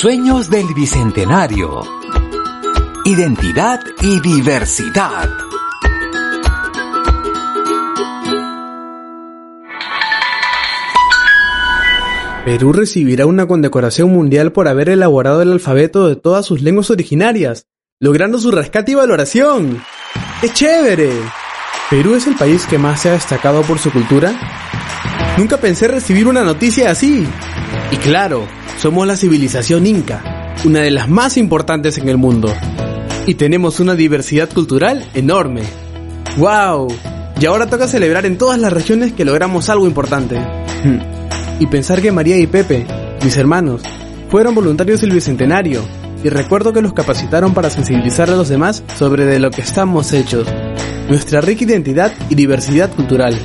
Sueños del Bicentenario. Identidad y diversidad. Perú recibirá una condecoración mundial por haber elaborado el alfabeto de todas sus lenguas originarias, logrando su rescate y valoración. ¡Qué chévere! ¿Perú es el país que más se ha destacado por su cultura? Nunca pensé recibir una noticia así. Y claro, somos la civilización inca, una de las más importantes en el mundo. Y tenemos una diversidad cultural enorme. ¡Wow! Y ahora toca celebrar en todas las regiones que logramos algo importante. Y pensar que María y Pepe, mis hermanos, fueron voluntarios del Bicentenario y recuerdo que los capacitaron para sensibilizar a los demás sobre de lo que estamos hechos, nuestra rica identidad y diversidad cultural.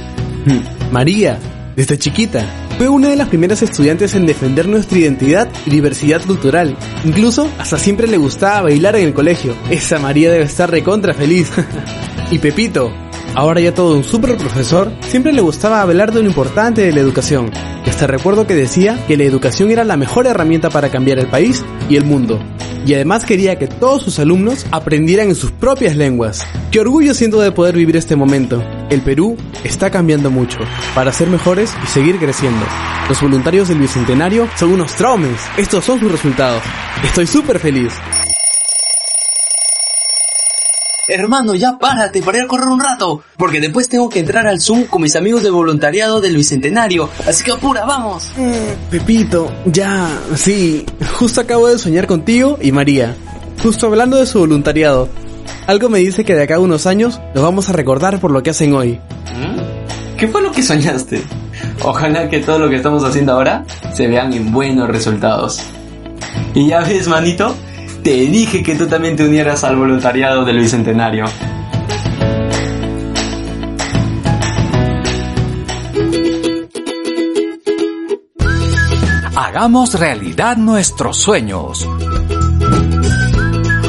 María, desde chiquita, fue una de las primeras estudiantes en defender nuestra identidad y diversidad cultural. Incluso hasta siempre le gustaba bailar en el colegio. Esa María debe estar recontra feliz. y Pepito, ahora ya todo un super profesor, siempre le gustaba hablar de lo importante de la educación hasta recuerdo que decía que la educación era la mejor herramienta para cambiar el país y el mundo. Y además quería que todos sus alumnos aprendieran en sus propias lenguas. Qué orgullo siento de poder vivir este momento. El Perú está cambiando mucho para ser mejores y seguir creciendo. Los voluntarios del Bicentenario son unos traumes. Estos son sus resultados. Estoy súper feliz. Hermano, ya párate para ir a correr un rato, porque después tengo que entrar al Zoom con mis amigos de voluntariado del Bicentenario, así que apura, vamos. Mm, Pepito, ya, sí, justo acabo de soñar contigo y María, justo hablando de su voluntariado. Algo me dice que de acá a unos años los vamos a recordar por lo que hacen hoy. ¿Mm? ¿Qué fue lo que soñaste? Ojalá que todo lo que estamos haciendo ahora se vean en buenos resultados. Y ya ves, manito, te dije que tú también te unieras al voluntariado del Bicentenario. Hagamos realidad nuestros sueños.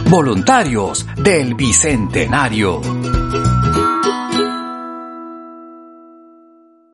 Voluntarios del Bicentenario.